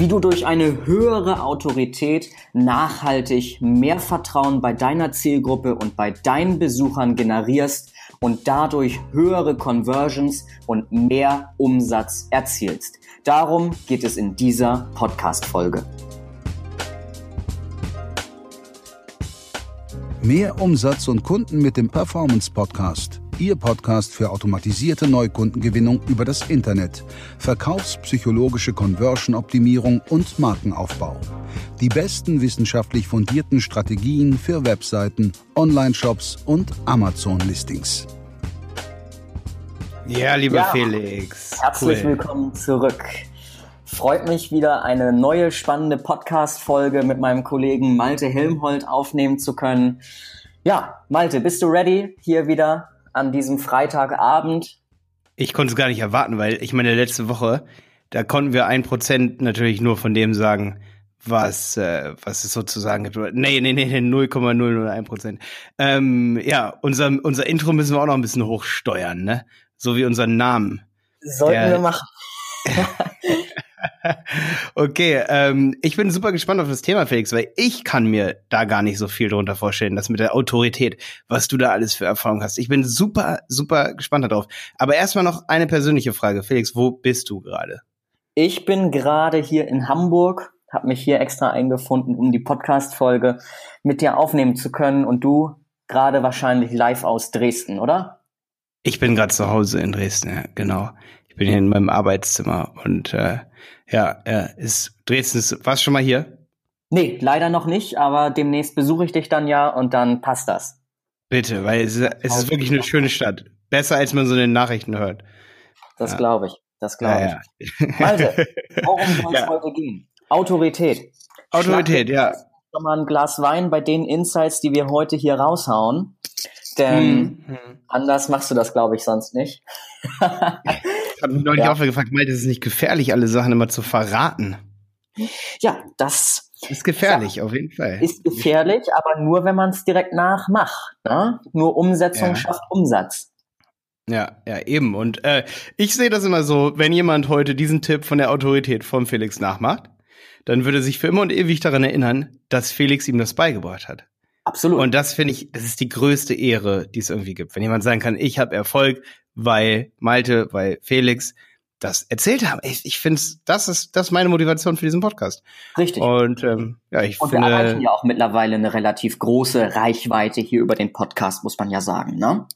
wie du durch eine höhere Autorität nachhaltig mehr Vertrauen bei deiner Zielgruppe und bei deinen Besuchern generierst und dadurch höhere Conversions und mehr Umsatz erzielst. Darum geht es in dieser Podcast-Folge. Mehr Umsatz und Kunden mit dem Performance Podcast. Ihr Podcast für automatisierte Neukundengewinnung über das Internet, verkaufspsychologische Conversion-Optimierung und Markenaufbau. Die besten wissenschaftlich fundierten Strategien für Webseiten, Online-Shops und Amazon-Listings. Ja, lieber ja, Felix. Herzlich cool. willkommen zurück. Freut mich wieder eine neue spannende Podcast-Folge mit meinem Kollegen Malte Helmholt aufnehmen zu können. Ja, Malte, bist du ready? Hier wieder an diesem Freitagabend. Ich konnte es gar nicht erwarten, weil ich meine, letzte Woche, da konnten wir ein Prozent natürlich nur von dem sagen, was, äh, was es sozusagen gibt. Nee, nee, nee, nee 0,001 Prozent. Ähm, ja, unser, unser Intro müssen wir auch noch ein bisschen hochsteuern, ne? So wie unseren Namen. Sollten Der, wir machen. okay, ähm, ich bin super gespannt auf das Thema, Felix, weil ich kann mir da gar nicht so viel drunter vorstellen, das mit der Autorität, was du da alles für Erfahrung hast. Ich bin super, super gespannt darauf. Aber erstmal noch eine persönliche Frage. Felix, wo bist du gerade? Ich bin gerade hier in Hamburg, habe mich hier extra eingefunden, um die Podcast-Folge mit dir aufnehmen zu können und du gerade wahrscheinlich live aus Dresden, oder? Ich bin gerade zu Hause in Dresden, ja, genau. Ich bin hier in meinem Arbeitszimmer und äh, ja, äh, ist Dresden warst du schon mal hier? Nee, leider noch nicht, aber demnächst besuche ich dich dann ja und dann passt das. Bitte, weil es, es ist wirklich eine schöne Stadt. Besser als man so in den Nachrichten hört. Das ja. glaube ich. Das glaube ja, ich. Ja. Malte, worum soll es heute gehen? Autorität. Autorität, ja. Schon mal ein Glas Wein bei den Insights, die wir heute hier raushauen. Denn hm. anders machst du das, glaube ich, sonst nicht. Ich habe mich neulich ja. auch gefragt, meint, es ist nicht gefährlich, alle Sachen immer zu verraten. Ja, das ist gefährlich, ja, auf jeden Fall. Ist gefährlich, aber nur, wenn man es direkt nachmacht. Ne? Nur Umsetzung ja. schafft Umsatz. Ja, ja, eben. Und äh, ich sehe das immer so, wenn jemand heute diesen Tipp von der Autorität von Felix nachmacht, dann würde sich für immer und ewig daran erinnern, dass Felix ihm das beigebracht hat. Absolut. Und das finde ich, das ist die größte Ehre, die es irgendwie gibt. Wenn jemand sagen kann, ich habe Erfolg, weil Malte, weil Felix das erzählt haben. Ich, ich finde, das ist das ist meine Motivation für diesen Podcast. Richtig. Und ähm, ja, ich Und finde, wir erreichen ja auch mittlerweile eine relativ große Reichweite hier über den Podcast, muss man ja sagen, ne?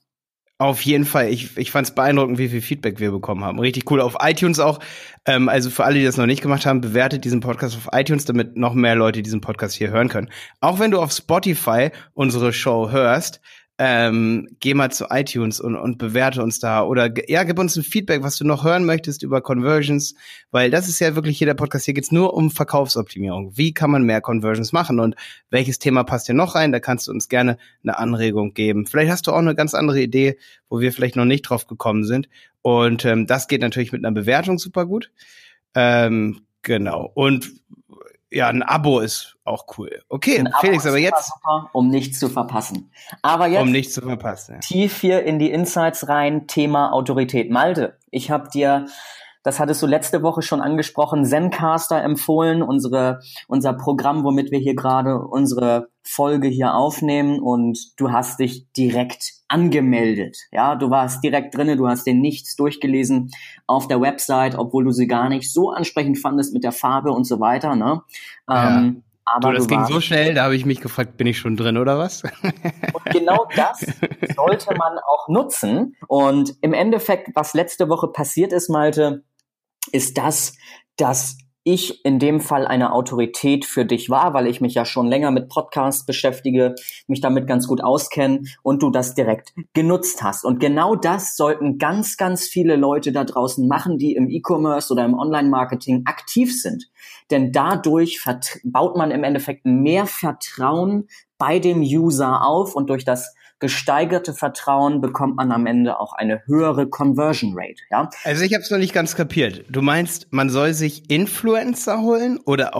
Auf jeden Fall. Ich, ich fand es beeindruckend, wie viel Feedback wir bekommen haben. Richtig cool. Auf iTunes auch. Ähm, also für alle, die das noch nicht gemacht haben, bewertet diesen Podcast auf iTunes, damit noch mehr Leute diesen Podcast hier hören können. Auch wenn du auf Spotify unsere Show hörst, ähm, geh mal zu iTunes und, und bewerte uns da oder ja, gib uns ein Feedback, was du noch hören möchtest über Conversions, weil das ist ja wirklich hier der Podcast. Hier geht's nur um Verkaufsoptimierung. Wie kann man mehr Conversions machen und welches Thema passt hier noch rein? Da kannst du uns gerne eine Anregung geben. Vielleicht hast du auch eine ganz andere Idee, wo wir vielleicht noch nicht drauf gekommen sind. Und ähm, das geht natürlich mit einer Bewertung super gut. Ähm, genau. Und ja, ein Abo ist auch cool. Okay, ein Felix, aber jetzt. Super, um nichts zu verpassen. Aber jetzt. Um nichts zu verpassen. Ja. Tief hier in die Insights rein, Thema Autorität. Malte, ich habe dir das hattest du letzte Woche schon angesprochen, Zencaster empfohlen, unsere, unser Programm, womit wir hier gerade unsere Folge hier aufnehmen und du hast dich direkt angemeldet. Ja, du warst direkt drinne, du hast dir nichts durchgelesen auf der Website, obwohl du sie gar nicht so ansprechend fandest mit der Farbe und so weiter, ne? Ja. Ähm, aber du, das ging so schnell, da habe ich mich gefragt, bin ich schon drin oder was? Und genau das sollte man auch nutzen. Und im Endeffekt, was letzte Woche passiert ist, Malte, ist das, dass ich in dem Fall eine Autorität für dich war, weil ich mich ja schon länger mit Podcasts beschäftige, mich damit ganz gut auskenne und du das direkt genutzt hast. Und genau das sollten ganz, ganz viele Leute da draußen machen, die im E-Commerce oder im Online-Marketing aktiv sind. Denn dadurch baut man im Endeffekt mehr Vertrauen bei dem User auf und durch das gesteigerte Vertrauen bekommt man am Ende auch eine höhere Conversion Rate. Ja? Also ich habe es noch nicht ganz kapiert. Du meinst, man soll sich Influencer holen oder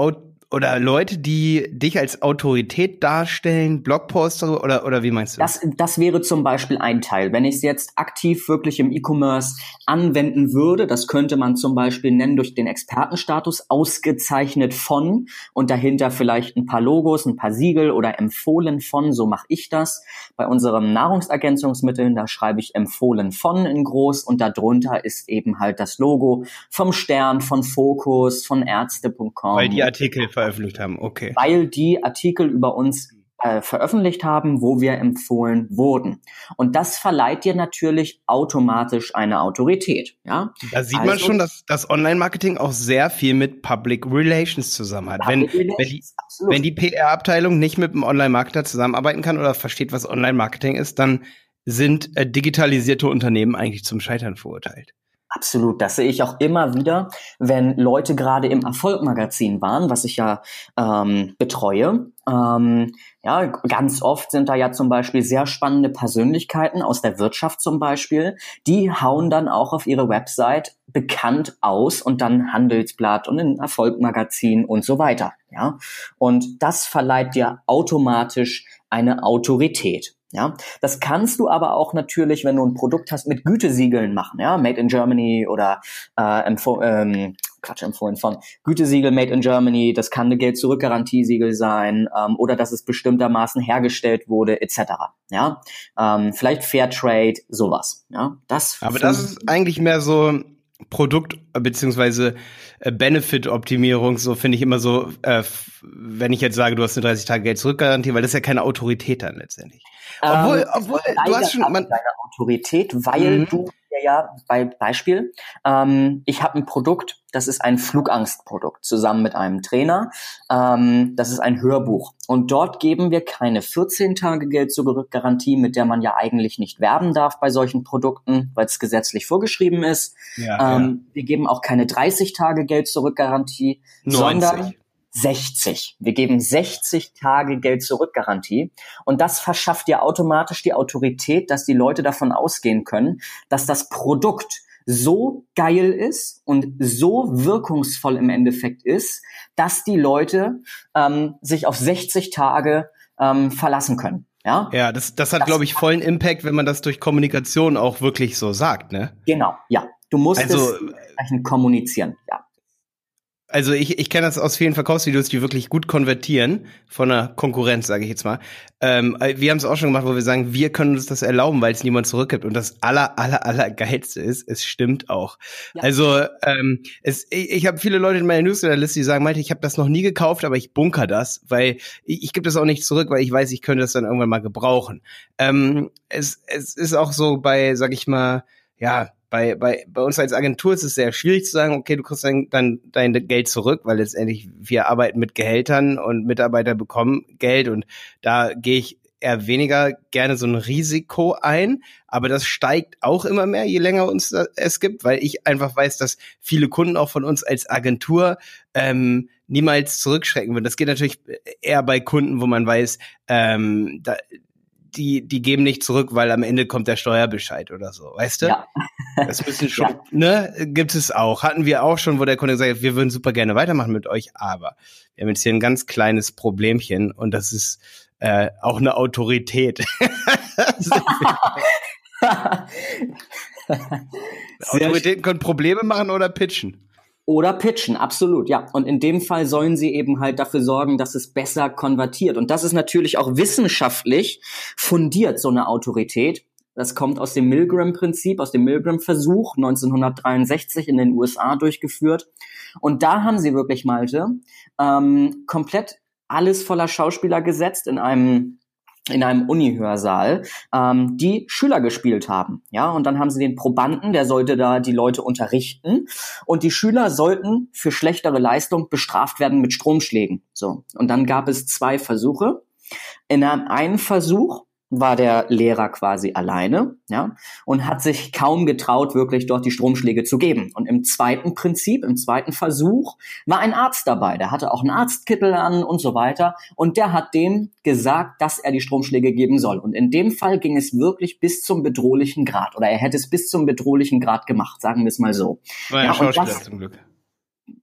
oder Leute, die dich als Autorität darstellen, Blogposter oder, oder wie meinst du? Das, das wäre zum Beispiel ein Teil. Wenn ich es jetzt aktiv wirklich im E-Commerce anwenden würde, das könnte man zum Beispiel nennen durch den Expertenstatus, ausgezeichnet von und dahinter vielleicht ein paar Logos, ein paar Siegel oder empfohlen von, so mache ich das. Bei unseren Nahrungsergänzungsmitteln, da schreibe ich empfohlen von in groß und darunter ist eben halt das Logo vom Stern, von Fokus, von Ärzte.com. Weil die Artikel veröffentlicht haben, okay. Weil die Artikel über uns äh, veröffentlicht haben, wo wir empfohlen wurden. Und das verleiht dir natürlich automatisch eine Autorität. Ja? Da sieht also, man schon, dass das Online-Marketing auch sehr viel mit Public Relations zusammen hat. Wenn, wenn, die, wenn die PR-Abteilung nicht mit einem Online-Marketer zusammenarbeiten kann oder versteht, was Online-Marketing ist, dann sind äh, digitalisierte Unternehmen eigentlich zum Scheitern verurteilt. Absolut, das sehe ich auch immer wieder, wenn Leute gerade im Erfolgmagazin waren, was ich ja ähm, betreue. Ähm, ja, ganz oft sind da ja zum Beispiel sehr spannende Persönlichkeiten aus der Wirtschaft zum Beispiel, die hauen dann auch auf ihre Website bekannt aus und dann Handelsblatt und ein Erfolgmagazin und so weiter. Ja, und das verleiht dir automatisch eine Autorität. Ja, das kannst du aber auch natürlich, wenn du ein Produkt hast, mit Gütesiegeln machen. Ja, Made in Germany oder äh, empfo ähm, Quatsch empfohlen von Gütesiegel Made in Germany. Das kann eine Geld zurück Garantiesiegel sein ähm, oder dass es bestimmtermaßen hergestellt wurde etc. Ja, ähm, vielleicht Fairtrade, sowas. Ja, das. Aber das ist eigentlich mehr so Produkt beziehungsweise äh, Benefit-Optimierung, so finde ich immer so, äh, wenn ich jetzt sage, du hast eine 30 Tage Geld zurückgarantie, weil das ist ja keine Autorität dann letztendlich. Obwohl, ähm, obwohl du hast schon man, deine Autorität, weil mhm. du ja bei Beispiel, ähm, ich habe ein Produkt, das ist ein Flugangstprodukt zusammen mit einem Trainer. Ähm, das ist ein Hörbuch und dort geben wir keine 14 Tage Geld Garantie, mit der man ja eigentlich nicht werben darf bei solchen Produkten, weil es gesetzlich vorgeschrieben ist. Ja, ähm, ja. Wir geben auch keine 30 Tage Geld Garantie, sondern 60. Wir geben 60 Tage Geld zurück Garantie und das verschafft dir automatisch die Autorität, dass die Leute davon ausgehen können, dass das Produkt so geil ist und so wirkungsvoll im Endeffekt ist, dass die Leute ähm, sich auf 60 Tage ähm, verlassen können. Ja, ja das, das hat, glaube ich, vollen Impact, wenn man das durch Kommunikation auch wirklich so sagt, ne? Genau, ja. Du musst also, es entsprechend kommunizieren, also ich, ich kenne das aus vielen Verkaufsvideos, die wirklich gut konvertieren von einer Konkurrenz, sage ich jetzt mal. Ähm, wir haben es auch schon gemacht, wo wir sagen, wir können uns das erlauben, weil es niemand zurückgibt. Und das aller, aller, aller geilste ist, es stimmt auch. Ja. Also ähm, es, ich, ich habe viele Leute in meiner Newsletterliste, die sagen, Malte, ich habe das noch nie gekauft, aber ich bunker das, weil ich, ich gebe das auch nicht zurück, weil ich weiß, ich könnte das dann irgendwann mal gebrauchen. Ähm, es, es ist auch so bei, sag ich mal, ja, bei, bei, bei uns als Agentur ist es sehr schwierig zu sagen, okay, du kriegst dann, dann dein Geld zurück, weil letztendlich wir arbeiten mit Gehältern und Mitarbeiter bekommen Geld und da gehe ich eher weniger gerne so ein Risiko ein, aber das steigt auch immer mehr, je länger uns es gibt, weil ich einfach weiß, dass viele Kunden auch von uns als Agentur ähm, niemals zurückschrecken würden. Das geht natürlich eher bei Kunden, wo man weiß, ähm, da, die, die geben nicht zurück, weil am Ende kommt der Steuerbescheid oder so, weißt du? Ja. Das müssen schon, ja. ne, gibt es auch. Hatten wir auch schon, wo der Kunde gesagt hat, wir würden super gerne weitermachen mit euch, aber wir haben jetzt hier ein ganz kleines Problemchen und das ist äh, auch eine Autorität. Autoritäten können Probleme machen oder pitchen. Oder pitchen, absolut, ja. Und in dem Fall sollen sie eben halt dafür sorgen, dass es besser konvertiert. Und das ist natürlich auch wissenschaftlich fundiert, so eine Autorität. Das kommt aus dem Milgram-Prinzip, aus dem Milgram-Versuch 1963 in den USA durchgeführt. Und da haben sie wirklich, Malte, ähm, komplett alles voller Schauspieler gesetzt in einem in einem Uni-Hörsaal, ähm, die Schüler gespielt haben. Ja, und dann haben sie den Probanden, der sollte da die Leute unterrichten. Und die Schüler sollten für schlechtere Leistung bestraft werden mit Stromschlägen. So. Und dann gab es zwei Versuche. In einem Versuch war der Lehrer quasi alleine, ja, und hat sich kaum getraut, wirklich dort die Stromschläge zu geben. Und im zweiten Prinzip, im zweiten Versuch, war ein Arzt dabei. Der hatte auch einen Arztkittel an und so weiter. Und der hat dem gesagt, dass er die Stromschläge geben soll. Und in dem Fall ging es wirklich bis zum bedrohlichen Grad. Oder er hätte es bis zum bedrohlichen Grad gemacht, sagen wir es mal so. War ja, Schauspieler das, zum Glück.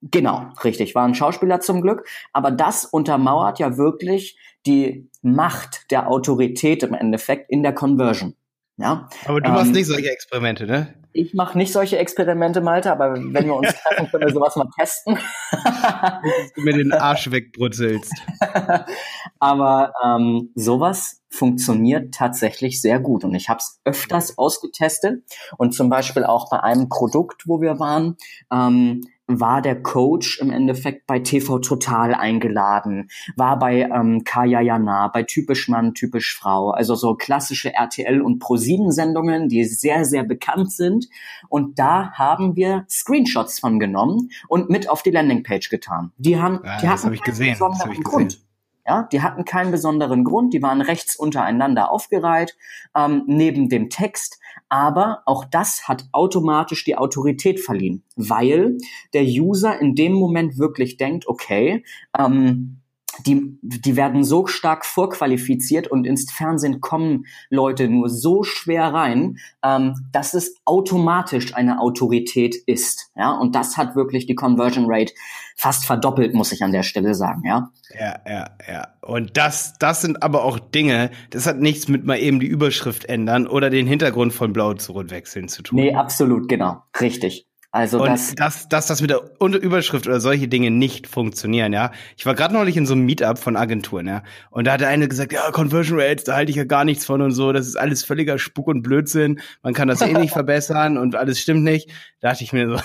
Genau, richtig. War ein Schauspieler zum Glück. Aber das untermauert ja wirklich die Macht der Autorität im Endeffekt in der Conversion. Ja? Aber du ähm, machst nicht solche Experimente, ne? Ich mache nicht solche Experimente, Malte, aber wenn wir uns treffen, können wir sowas mal testen. du mir den Arsch wegbrutzelst. aber ähm, sowas funktioniert tatsächlich sehr gut und ich habe es öfters ausgetestet und zum Beispiel auch bei einem Produkt, wo wir waren, ähm, war der Coach im Endeffekt bei TV Total eingeladen, war bei ähm, Kaya Jana, bei Typisch Mann, Typisch Frau, also so klassische RTL und Pro7-Sendungen, die sehr, sehr bekannt sind. Und da haben wir Screenshots von genommen und mit auf die Landingpage getan. Die haben, ja, die hatten hab ich gesehen. Das hab ich Grund. Ja, die hatten keinen besonderen Grund, die waren rechts untereinander aufgereiht, ähm, neben dem Text aber auch das hat automatisch die Autorität verliehen, weil der User in dem Moment wirklich denkt, okay, ähm, die, die werden so stark vorqualifiziert und ins Fernsehen kommen Leute nur so schwer rein, ähm, dass es automatisch eine Autorität ist. Ja, und das hat wirklich die Conversion Rate fast verdoppelt, muss ich an der Stelle sagen, ja. Ja, ja, ja. Und das, das sind aber auch Dinge, das hat nichts mit mal eben die Überschrift ändern oder den Hintergrund von Blau zu Rot wechseln zu tun. Nee, absolut, genau. Richtig. Also und das, dass, dass das mit der Überschrift oder solche Dinge nicht funktionieren, ja. Ich war gerade neulich in so einem Meetup von Agenturen, ja. Und da hat der eine gesagt, ja, Conversion Rates, da halte ich ja gar nichts von und so, das ist alles völliger Spuk und Blödsinn, man kann das eh nicht verbessern und alles stimmt nicht. Da dachte ich mir so,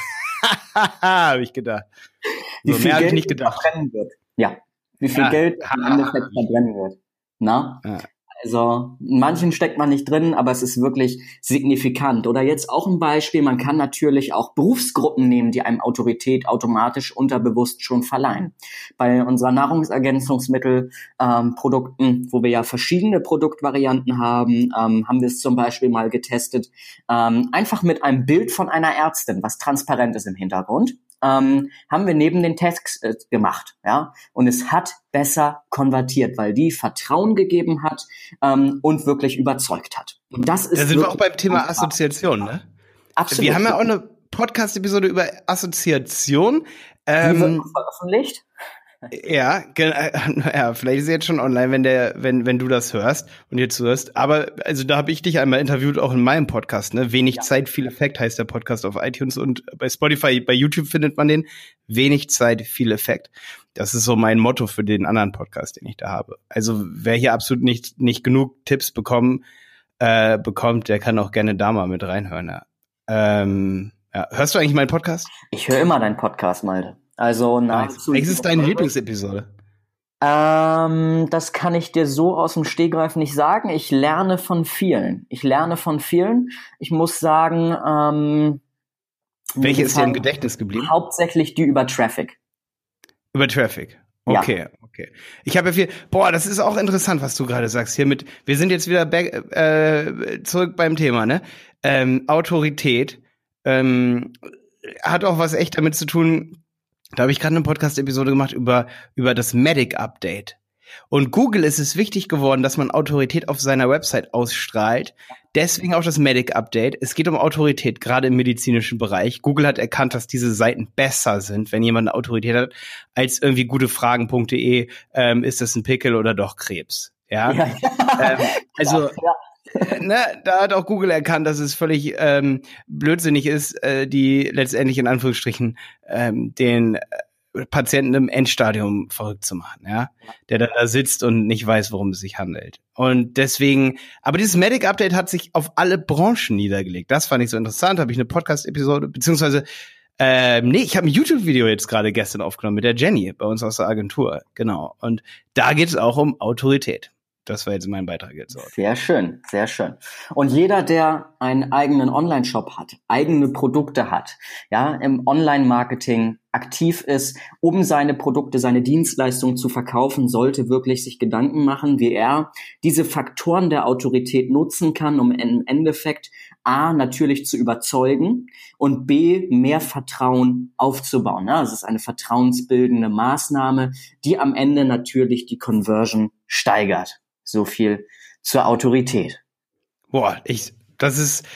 habe ich gedacht. Wie so, viel Geld nicht gedacht. verbrennen wird. Ja. Wie viel ja. Geld im Endeffekt verbrennen wird. Na? Ja. Also in manchen steckt man nicht drin, aber es ist wirklich signifikant. Oder jetzt auch ein Beispiel, man kann natürlich auch Berufsgruppen nehmen, die einem Autorität automatisch unterbewusst schon verleihen. Bei unserer Nahrungsergänzungsmittelprodukten, ähm, wo wir ja verschiedene Produktvarianten haben, ähm, haben wir es zum Beispiel mal getestet, ähm, einfach mit einem Bild von einer Ärztin, was transparent ist im Hintergrund ähm, haben wir neben den Text äh, gemacht, ja, und es hat besser konvertiert, weil die Vertrauen gegeben hat ähm, und wirklich überzeugt hat. Und das ist. Da sind wir auch beim Thema Assoziation, ne? Absolut. Wir haben ja auch eine Podcast-Episode über Assoziation. Ähm, Die wird veröffentlicht. Ja, ja, vielleicht ist sie jetzt schon online, wenn der, wenn, wenn du das hörst und jetzt hörst. Aber also da habe ich dich einmal interviewt, auch in meinem Podcast, ne? Wenig ja. Zeit, viel Effekt heißt der Podcast auf iTunes und bei Spotify, bei YouTube findet man den. Wenig Zeit, viel Effekt. Das ist so mein Motto für den anderen Podcast, den ich da habe. Also wer hier absolut nicht, nicht genug Tipps bekommen, äh, bekommt, der kann auch gerne da mal mit reinhören. Ja. Ähm, ja. Hörst du eigentlich meinen Podcast? Ich höre immer deinen Podcast, Malte. Also nahezu. Welches ist deine Lieblingsepisode? Ähm, das kann ich dir so aus dem Stegreif nicht sagen. Ich lerne von vielen. Ich lerne von vielen. Ich muss sagen, ähm, welche ist dir im Gedächtnis geblieben? Hauptsächlich die über Traffic. Über Traffic. Okay, ja. okay. Ich habe ja viel. Boah, das ist auch interessant, was du gerade sagst hier mit. Wir sind jetzt wieder back, äh, zurück beim Thema, ne? Ähm, Autorität ähm, hat auch was echt damit zu tun da habe ich gerade eine Podcast-Episode gemacht über, über das Medic-Update. Und Google ist es wichtig geworden, dass man Autorität auf seiner Website ausstrahlt. Deswegen auch das Medic-Update. Es geht um Autorität, gerade im medizinischen Bereich. Google hat erkannt, dass diese Seiten besser sind, wenn jemand eine Autorität hat, als irgendwie gutefragen.de, ähm, ist das ein Pickel oder doch Krebs. Ja. ja. ähm, also ja ne, da hat auch Google erkannt, dass es völlig ähm, blödsinnig ist, äh, die letztendlich in Anführungsstrichen ähm, den äh, Patienten im Endstadium verrückt zu machen, ja, der da sitzt und nicht weiß, worum es sich handelt. Und deswegen, aber dieses Medic Update hat sich auf alle Branchen niedergelegt. Das fand ich so interessant. Habe ich eine Podcast-Episode beziehungsweise ähm, nee, ich habe ein YouTube-Video jetzt gerade gestern aufgenommen mit der Jenny bei uns aus der Agentur. Genau. Und da geht es auch um Autorität. Das war jetzt mein Beitrag jetzt. Auch. Sehr schön, sehr schön. Und jeder, der einen eigenen Online-Shop hat, eigene Produkte hat, ja, im Online-Marketing aktiv ist, um seine Produkte, seine Dienstleistungen zu verkaufen, sollte wirklich sich Gedanken machen, wie er diese Faktoren der Autorität nutzen kann, um im Endeffekt A, natürlich zu überzeugen und B, mehr Vertrauen aufzubauen. Ja, das ist eine vertrauensbildende Maßnahme, die am Ende natürlich die Conversion steigert. So viel zur Autorität. Boah, ich, das ist,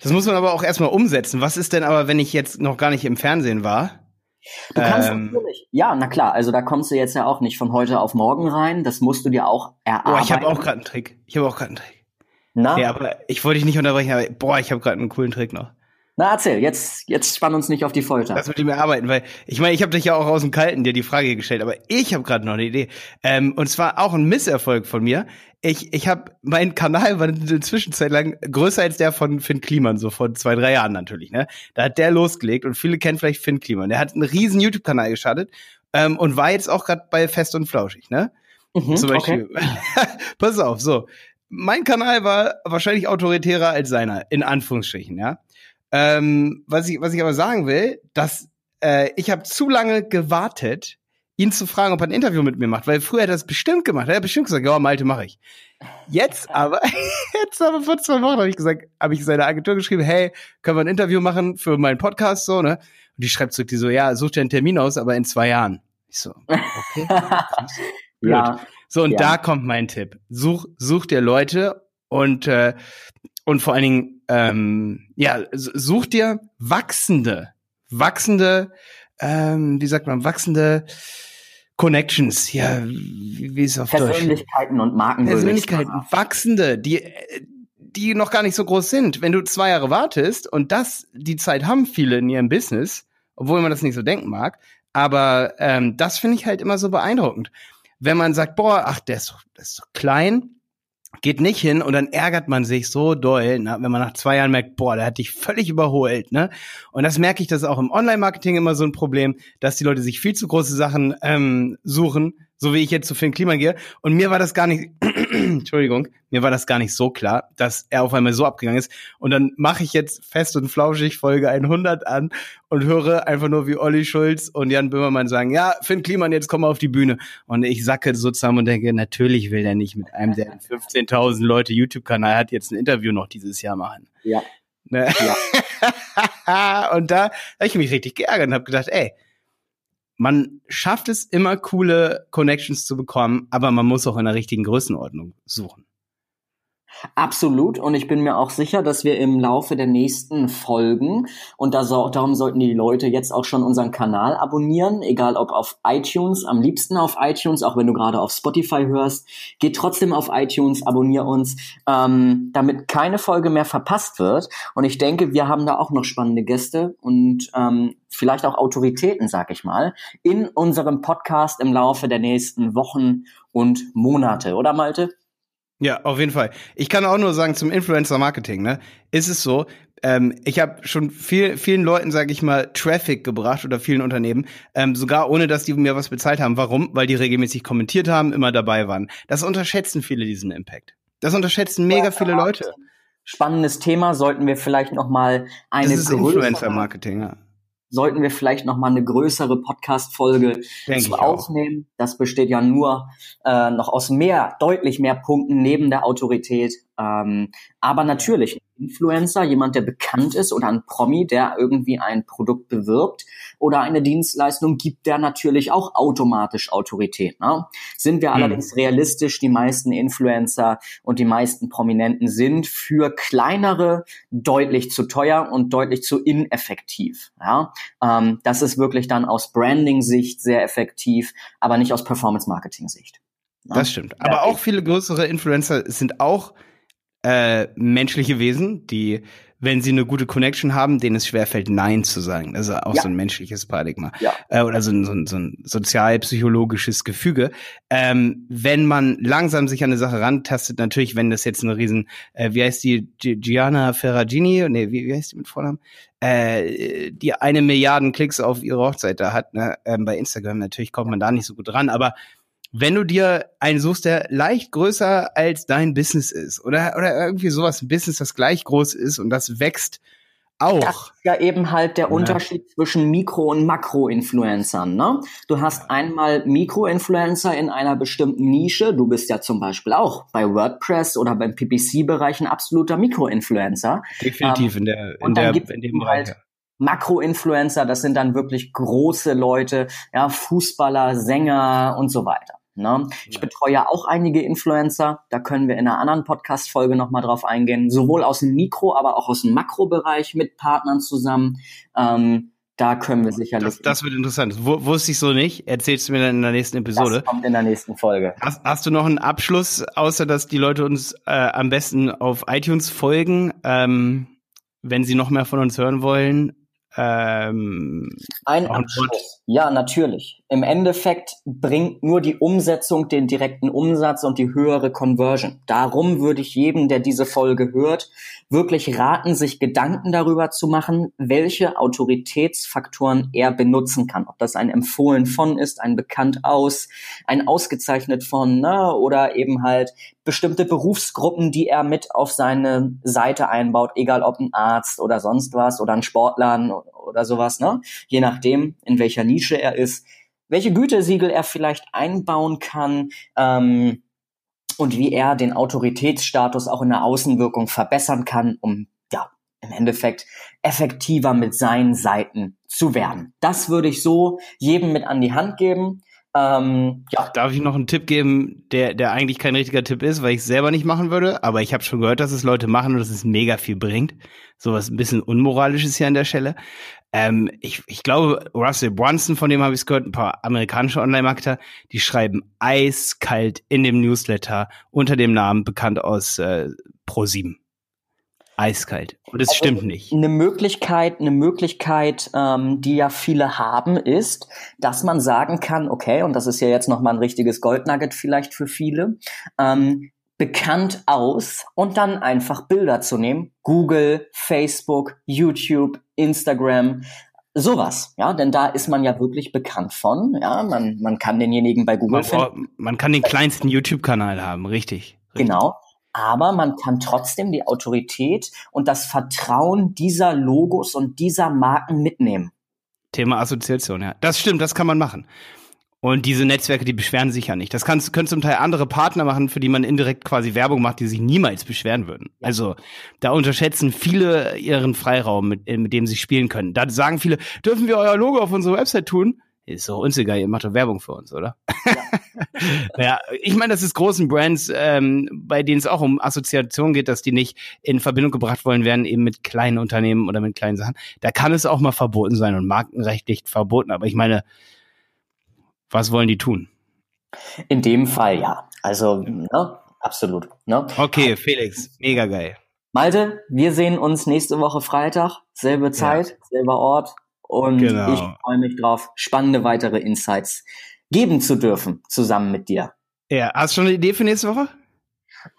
das muss man aber auch erstmal umsetzen. Was ist denn aber, wenn ich jetzt noch gar nicht im Fernsehen war? Du kannst ähm, natürlich, ja, na klar, also da kommst du jetzt ja auch nicht von heute auf morgen rein, das musst du dir auch erarbeiten. Oh, ich habe auch gerade einen Trick. Ich habe auch gerade einen Trick. Na? Ja, aber ich wollte dich nicht unterbrechen, aber boah, ich habe gerade einen coolen Trick noch. Na, erzähl, jetzt, jetzt spann uns nicht auf die Folter. Lass mit ihm arbeiten, weil ich meine, ich habe dich ja auch aus dem Kalten dir die Frage gestellt, aber ich habe gerade noch eine Idee. Ähm, und zwar auch ein Misserfolg von mir. Ich, ich habe, mein Kanal war eine Zwischenzeit lang größer als der von Finn Kliman, so vor zwei, drei Jahren natürlich, ne? Da hat der losgelegt und viele kennen vielleicht Finn Kliman. Der hat einen riesen YouTube-Kanal gestartet ähm, und war jetzt auch gerade bei Fest und Flauschig, ne? Mhm, Zum Beispiel. Okay. Pass auf, so. Mein Kanal war wahrscheinlich autoritärer als seiner, in Anführungsstrichen, ja. Ähm, was, ich, was ich aber sagen will, dass äh, ich habe zu lange gewartet, ihn zu fragen, ob er ein Interview mit mir macht, weil früher hat er das bestimmt gemacht. Er hat bestimmt gesagt, ja, Malte, mache ich. Jetzt aber, jetzt aber vor zwei Wochen habe ich gesagt, habe ich seine Agentur geschrieben, hey, können wir ein Interview machen für meinen Podcast, so, ne? Und die schreibt zurück, die so, ja, such dir einen Termin aus, aber in zwei Jahren. Ich so, okay. ja. So, und ja. da kommt mein Tipp. Such, such dir Leute und, äh, und vor allen Dingen ähm, ja, such dir wachsende, wachsende, ähm, wie sagt man, wachsende Connections, ja, wie, wie ist es auf Persönlichkeiten Deutsch? und Marken. Persönlichkeiten, wachsende, die, die noch gar nicht so groß sind. Wenn du zwei Jahre wartest und das, die Zeit haben viele in ihrem Business, obwohl man das nicht so denken mag, aber ähm, das finde ich halt immer so beeindruckend. Wenn man sagt, boah, ach, der ist so, der ist so klein, geht nicht hin und dann ärgert man sich so doll, ne, wenn man nach zwei Jahren merkt, boah, der hat dich völlig überholt, ne? Und das merke ich, das ist auch im Online-Marketing immer so ein Problem, dass die Leute sich viel zu große Sachen ähm, suchen, so wie ich jetzt zu Finn Kliman gehe. Und mir war das gar nicht, Entschuldigung, mir war das gar nicht so klar, dass er auf einmal so abgegangen ist. Und dann mache ich jetzt fest und flauschig Folge 100 an und höre einfach nur, wie Olli Schulz und Jan Böhmermann sagen, ja, Finn Kliman, jetzt komm mal auf die Bühne. Und ich sacke so zusammen und denke, natürlich will der nicht mit einem, der 15.000 Leute YouTube-Kanal hat, jetzt ein Interview noch dieses Jahr machen. Ja. Ne? ja. und da habe ich mich richtig geärgert und habe gedacht, ey, man schafft es immer coole Connections zu bekommen, aber man muss auch in der richtigen Größenordnung suchen. Absolut. Und ich bin mir auch sicher, dass wir im Laufe der nächsten Folgen, und da darum sollten die Leute jetzt auch schon unseren Kanal abonnieren, egal ob auf iTunes, am liebsten auf iTunes, auch wenn du gerade auf Spotify hörst, geh trotzdem auf iTunes, abonnier uns, ähm, damit keine Folge mehr verpasst wird. Und ich denke, wir haben da auch noch spannende Gäste und ähm, vielleicht auch Autoritäten, sag ich mal, in unserem Podcast im Laufe der nächsten Wochen und Monate, oder Malte? Ja, auf jeden Fall. Ich kann auch nur sagen, zum Influencer-Marketing, ne, ist es so, ähm, ich habe schon viel, vielen Leuten, sage ich mal, Traffic gebracht oder vielen Unternehmen, ähm, sogar ohne, dass die mir was bezahlt haben. Warum? Weil die regelmäßig kommentiert haben, immer dabei waren. Das unterschätzen viele diesen Impact. Das unterschätzen mega viele Leute. Spannendes Thema, sollten wir vielleicht noch mal eine Das ist Influencer-Marketing, ja sollten wir vielleicht noch mal eine größere Podcast-Folge zu aufnehmen. Auch. Das besteht ja nur äh, noch aus mehr, deutlich mehr Punkten neben der Autorität. Ähm, aber natürlich, Influencer, jemand, der bekannt ist oder ein Promi, der irgendwie ein Produkt bewirbt oder eine Dienstleistung gibt, der natürlich auch automatisch Autorität. Ne? Sind wir hm. allerdings realistisch, die meisten Influencer und die meisten Prominenten sind für kleinere deutlich zu teuer und deutlich zu ineffektiv. Ja? Ähm, das ist wirklich dann aus Branding-Sicht sehr effektiv, aber nicht aus Performance-Marketing-Sicht. Ne? Das stimmt. Aber ja, auch viele größere Influencer sind auch äh, menschliche Wesen, die, wenn sie eine gute Connection haben, denen es schwerfällt, Nein zu sagen. Das ist auch ja. so ein menschliches Paradigma. Ja. Äh, oder so ein, so ein, so ein sozialpsychologisches Gefüge. Ähm, wenn man langsam sich an eine Sache rantastet, natürlich, wenn das jetzt eine riesen, äh, wie heißt die, Gianna Ferragini, nee, wie, wie heißt die mit Vornamen? Äh, die eine Milliarden Klicks auf ihre Hochzeit da hat, ne, ähm, bei Instagram, natürlich kommt man da nicht so gut ran, aber wenn du dir einen suchst, der leicht größer als dein Business ist oder, oder irgendwie sowas, ein Business, das gleich groß ist und das wächst auch. Das ist ja eben halt der ja. Unterschied zwischen Mikro- und Makro-Influencern. Ne? Du hast einmal Mikro-Influencer in einer bestimmten Nische. Du bist ja zum Beispiel auch bei WordPress oder beim PPC-Bereich ein absoluter Mikro-Influencer. Definitiv ähm, in der in, der, in dem Bereich. Halt Makro-Influencer, das sind dann wirklich große Leute, ja, Fußballer, Sänger und so weiter. Ne? Ich betreue auch einige Influencer, da können wir in einer anderen Podcast-Folge nochmal drauf eingehen, sowohl aus dem Mikro, aber auch aus dem Makrobereich mit Partnern zusammen. Ähm, Da können wir sicherlich. Das, das wird interessant. Das wusste ich so nicht. Erzählst du mir dann in der nächsten Episode. Das kommt in der nächsten Folge. Hast, hast du noch einen Abschluss, außer dass die Leute uns äh, am besten auf iTunes folgen, ähm, wenn sie noch mehr von uns hören wollen? Ähm, ein Abschluss. Ja, natürlich. Im Endeffekt bringt nur die Umsetzung den direkten Umsatz und die höhere Conversion. Darum würde ich jedem, der diese Folge hört, wirklich raten, sich Gedanken darüber zu machen, welche Autoritätsfaktoren er benutzen kann. Ob das ein empfohlen von ist, ein bekannt aus, ein ausgezeichnet von, ne, oder eben halt bestimmte Berufsgruppen, die er mit auf seine Seite einbaut, egal ob ein Arzt oder sonst was oder ein Sportler oder sowas, ne? Je nachdem, in welcher Nische er ist, welche Gütesiegel er vielleicht einbauen kann, ähm, und wie er den Autoritätsstatus auch in der Außenwirkung verbessern kann, um ja im Endeffekt effektiver mit seinen Seiten zu werden. Das würde ich so jedem mit an die Hand geben. Ähm, ja. Darf ich noch einen Tipp geben, der, der eigentlich kein richtiger Tipp ist, weil ich es selber nicht machen würde, aber ich habe schon gehört, dass es Leute machen und dass es mega viel bringt. Sowas ein bisschen unmoralisches hier an der Stelle. Ähm, ich, ich glaube, Russell Brunson, von dem habe ich es gehört, ein paar amerikanische Online-Marketer, die schreiben eiskalt in dem Newsletter unter dem Namen bekannt aus äh, Pro7. Eiskalt. Und es also stimmt nicht. Eine Möglichkeit, eine Möglichkeit, ähm, die ja viele haben, ist, dass man sagen kann, okay, und das ist ja jetzt nochmal ein richtiges Goldnugget vielleicht für viele, ähm, bekannt aus und dann einfach Bilder zu nehmen. Google, Facebook, YouTube, Instagram, sowas, ja, denn da ist man ja wirklich bekannt von, ja, man, man kann denjenigen bei Google man, finden. Man kann den kleinsten YouTube-Kanal haben, richtig, richtig. Genau aber man kann trotzdem die Autorität und das Vertrauen dieser Logos und dieser Marken mitnehmen. Thema Assoziation, ja. Das stimmt, das kann man machen. Und diese Netzwerke, die beschweren sich ja nicht. Das kann, können zum Teil andere Partner machen, für die man indirekt quasi Werbung macht, die sich niemals beschweren würden. Also da unterschätzen viele ihren Freiraum, mit, mit dem sie spielen können. Da sagen viele, dürfen wir euer Logo auf unsere Website tun? Ist doch uns egal, ihr macht doch Werbung für uns, oder? Ja, ja ich meine, das ist großen Brands, ähm, bei denen es auch um Assoziation geht, dass die nicht in Verbindung gebracht wollen werden, eben mit kleinen Unternehmen oder mit kleinen Sachen. Da kann es auch mal verboten sein und markenrechtlich verboten. Aber ich meine, was wollen die tun? In dem Fall ja. Also, ne? absolut. Ne? Okay, Felix, mega geil. Malte, wir sehen uns nächste Woche Freitag, selbe Zeit, ja. selber Ort. Und genau. ich freue mich drauf, spannende weitere Insights geben zu dürfen, zusammen mit dir. Ja, hast du schon eine Idee für nächste Woche?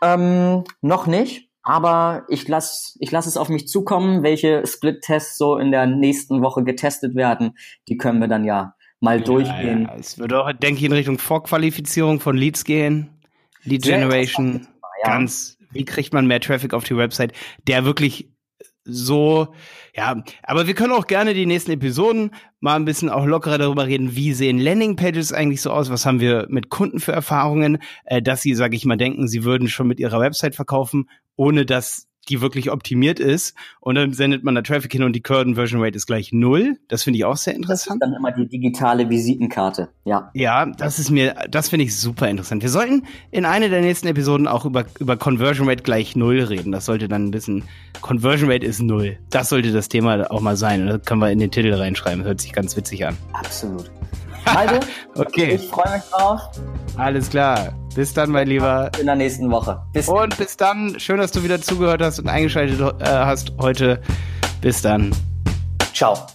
Ähm, noch nicht, aber ich lasse ich lass es auf mich zukommen, welche Split-Tests so in der nächsten Woche getestet werden. Die können wir dann ja mal ja, durchgehen. Ja. Es würde auch, denke ich, in Richtung Vorqualifizierung von Leads gehen. Lead Generation. Ja. Ganz, wie kriegt man mehr Traffic auf die Website, der wirklich so, ja, aber wir können auch gerne die nächsten Episoden mal ein bisschen auch lockerer darüber reden, wie sehen Landingpages eigentlich so aus, was haben wir mit Kunden für Erfahrungen, äh, dass sie, sage ich mal, denken, sie würden schon mit ihrer Website verkaufen, ohne dass die wirklich optimiert ist. Und dann sendet man da Traffic hin und die Conversion Rate ist gleich null. Das finde ich auch sehr interessant. Das ist dann immer die digitale Visitenkarte. Ja. Ja, das ist mir, das finde ich super interessant. Wir sollten in einer der nächsten Episoden auch über, über Conversion Rate gleich null reden. Das sollte dann ein bisschen, Conversion Rate ist null. Das sollte das Thema auch mal sein. Und das können wir in den Titel reinschreiben. Hört sich ganz witzig an. Absolut. Malte, okay. ich freue mich drauf. Alles klar. Bis dann, mein Lieber. In der nächsten Woche. Bis und bis dann. Schön, dass du wieder zugehört hast und eingeschaltet äh, hast heute. Bis dann. Ciao.